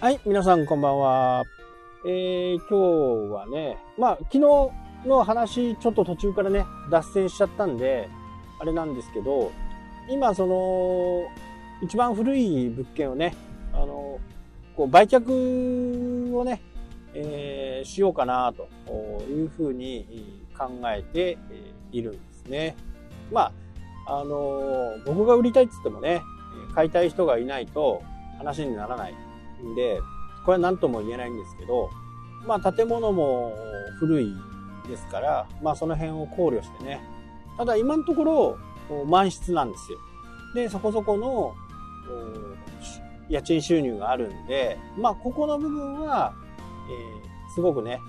はい、皆さんこんばんは。えー、今日はね、まあ、昨日の話、ちょっと途中からね、脱線しちゃったんで、あれなんですけど、今、その、一番古い物件をね、あの、こう、売却をね、えー、しようかな、というふうに考えているんですね。まあ、あの、僕が売りたいって言ってもね、買いたい人がいないと話にならないんで、これは何とも言えないんですけど、まあ建物も古いですから、まあその辺を考慮してね。ただ今のところ満室なんですよ。で、そこそこの家賃収入があるんで、まあここの部分は、えー、すごくね、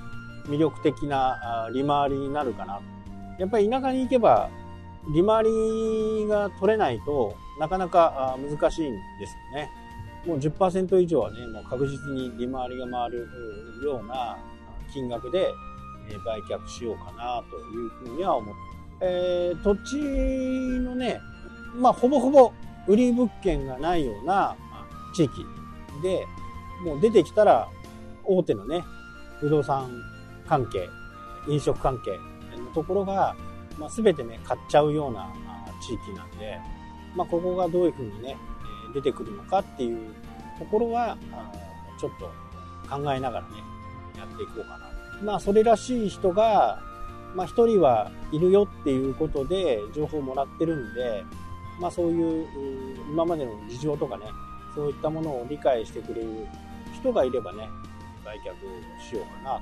魅力的な利回りになるかな。やっぱり田舎に行けば利回りが取れないとなかなか難しいんですよね。もう10%以上はね、もう確実に利回りが回るような金額で売却しようかなというふうには思って。えー、土地のね、まあほぼほぼ売り物件がないような地域で、もう出てきたら大手のね、不動産関係、飲食関係のところが、まあ、全てね、買っちゃうような地域なんで、まあ、ここがどういうふうにね、出てくるのかっていうところは、ちょっと考えながらね、やっていこうかな。まあ、それらしい人が、まあ、人はいるよっていうことで情報をもらってるんで、まあ、そういう、今までの事情とかね、そういったものを理解してくれる人がいればね、売却しようかな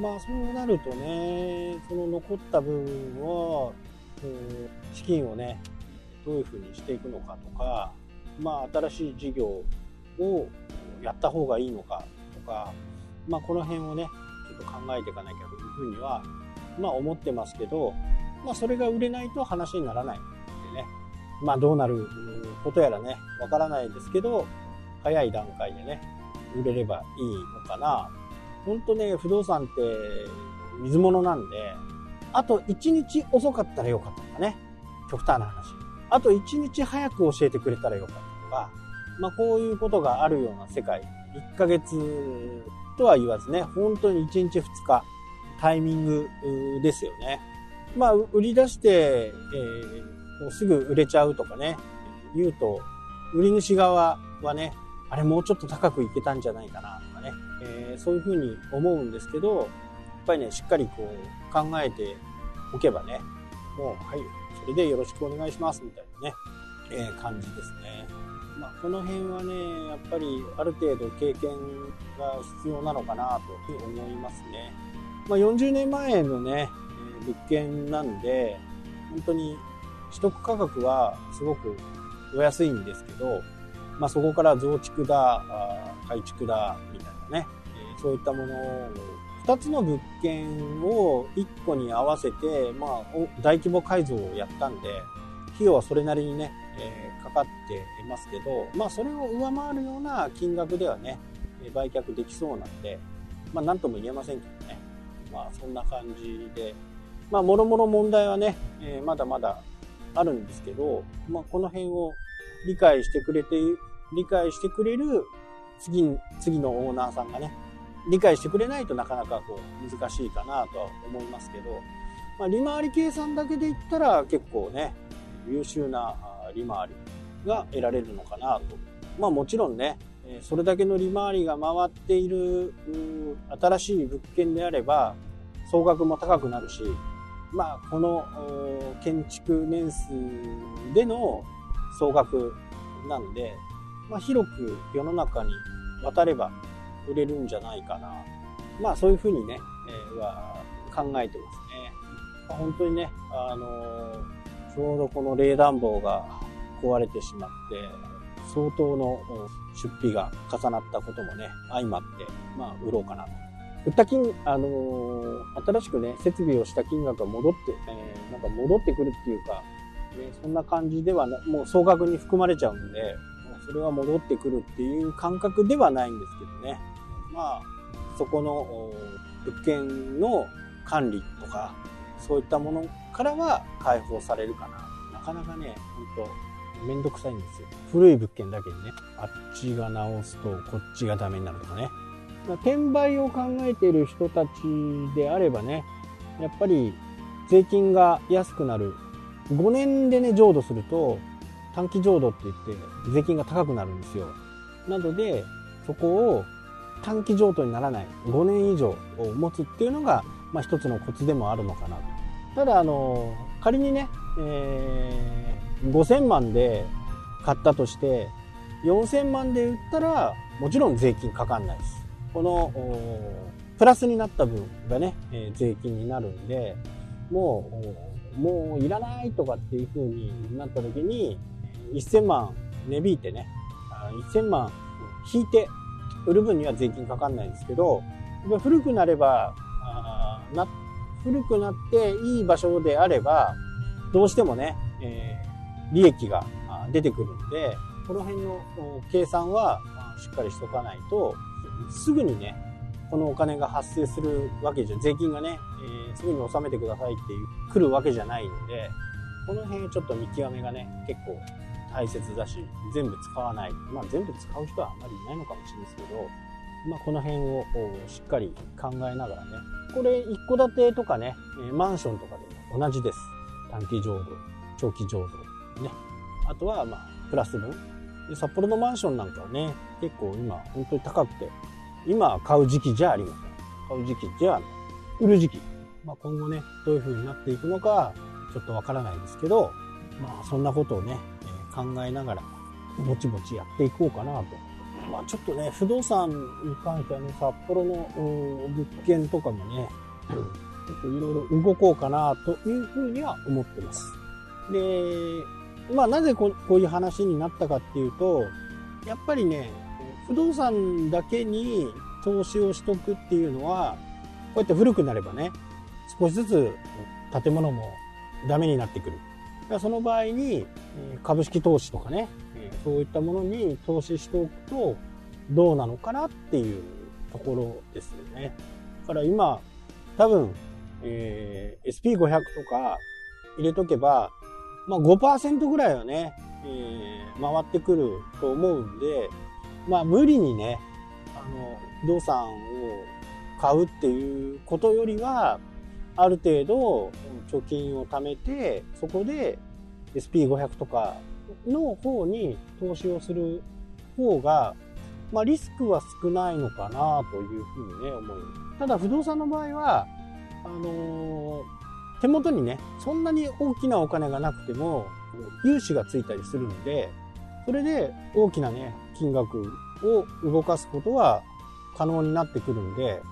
まあ、そうなるとね、その残った部分は、資金をね、どういうふうにしていくのかとか、まあ、新しい事業をやった方がいいのかとか、まあ、この辺をね、ちょっと考えていかなきゃというふうには、まあ、思ってますけど、まあ、それが売れないと話にならないんでね、まあ、どうなることやらね、わからないですけど、早い段階でね、売れればいいのかな。ほんとね、不動産って水物なんで、あと1日遅かったらよかったとかね。極端な話。あと1日早く教えてくれたらよかったか、まあこういうことがあるような世界。1ヶ月とは言わずね、本当に1日2日、タイミングですよね。まあ売り出して、えー、もうすぐ売れちゃうとかね、言うと、売り主側はね、あれもうちょっと高くいけたんじゃないかなとかね、えー、そういうふうに思うんですけど、やっぱりね、しっかりこう考えておけばね、もう、はい、それでよろしくお願いしますみたいなね、えー、感じですね。まあ、この辺はね、やっぱりある程度経験が必要なのかなと思いますね。まあ、40年前のね、物件なんで、本当に取得価格はすごくお安いんですけど、まあ、そこから増築だ、改築だ、みたいなね、そういったものを2つの物件を1個に合わせて、まあ、大規模改造をやったんで、費用はそれなりにね、えー、かかっていますけど、まあ、それを上回るような金額ではね、売却できそうなんで、まあ、なんとも言えませんけどね。まあ、そんな感じで、まあ、もろもろ問題はね、えー、まだまだあるんですけど、まあ、この辺を理解してくれて、理解してくれる次、次のオーナーさんがね、理解してくれないとなかなかこう難しいかなとは思いますけど、まあ、利回り計算だけで言ったら結構ね、優秀な利回りが得られるのかなと。まあもちろんね、それだけの利回りが回っている新しい物件であれば総額も高くなるし、まあこの建築年数での総額なんで、まあ、広く世の中に渡れば売れるんじゃないかな。まあそういうふうにね、え、は考えてますね。本当にね、あのー、ちょうどこの冷暖房が壊れてしまって、相当の出費が重なったこともね、相まって、まあ売ろうかなと。売った金、あのー、新しくね、設備をした金額が戻って、えー、なんか戻ってくるっていうか、ね、そんな感じではな、もう総額に含まれちゃうんで、それは戻ってくるっていう感覚ではないんですけどね。まあ、そこの物件の管理とか、そういったものからは解放されるかな。なかなかね、本めんどくさいんですよ。古い物件だけにね、あっちが直すとこっちがダメになるとかね。転売を考えている人たちであればね、やっぱり税金が安くなる。5年でね、浄土すると、短期浄土って言って税金が高くなるんですよ。なので、そこを短期譲渡にならない5年以上を持つっていうのが、まあ、一つのコツでもあるのかなと。ただ、あの、仮にね、えー、5000万で買ったとして、4000万で売ったら、もちろん税金かかんないです。この、プラスになった分がね、えー、税金になるんで、もう、もういらないとかっていう風になった時に、1000万値引いてね、1000万引いて売る分には税金かかんないんですけど、古くなれば、な古くなっていい場所であれば、どうしてもね、えー、利益が出てくるんで、この辺の計算はしっかりしとかないと、すぐにね、このお金が発生するわけじゃ、税金がね、えー、すぐに納めてくださいっていう、来るわけじゃないんで、この辺ちょっと見極めがね、結構大切だし、全部使わない。まあ全部使う人はあんまりいないのかもしれないですけど、まあこの辺をしっかり考えながらね。これ一戸建てとかね、マンションとかでも同じです。短期浄土、長期浄土。ね。あとはまあプラス分。で札幌のマンションなんかはね、結構今本当に高くて、今買う時期じゃありません。買う時期じゃあ売る時期。まあ今後ね、どういう風になっていくのか、ちょっとわからないですけど、まあそんなことをね、考えながら、ぼちぼちやっていこうかなと。まあちょっとね、不動産に関してはね、札幌の物件とかもね、ちょっといろいろ動こうかなというふうには思ってます。で、まあなぜこういう話になったかっていうと、やっぱりね、不動産だけに投資をしとくっていうのは、こうやって古くなればね、少しずつ建物もダメになってくる。その場合に株式投資とかね、そういったものに投資しておくとどうなのかなっていうところですよね。だから今、多分、えー、SP500 とか入れとけば、まあ5%ぐらいはね、えー、回ってくると思うんで、まあ無理にね、あの、不動産を買うっていうことよりは、ある程度貯金を貯めて、そこで SP500 とかの方に投資をする方が、まあリスクは少ないのかなというふうにね、思います。ただ不動産の場合は、あのー、手元にね、そんなに大きなお金がなくても、融資がついたりするんで、それで大きなね、金額を動かすことは可能になってくるんで、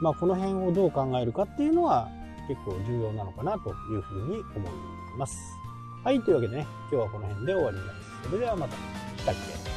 まあこの辺をどう考えるかっていうのは結構重要なのかなというふうに思います。はい、というわけでね、今日はこの辺で終わります。それではまた。来たっけ？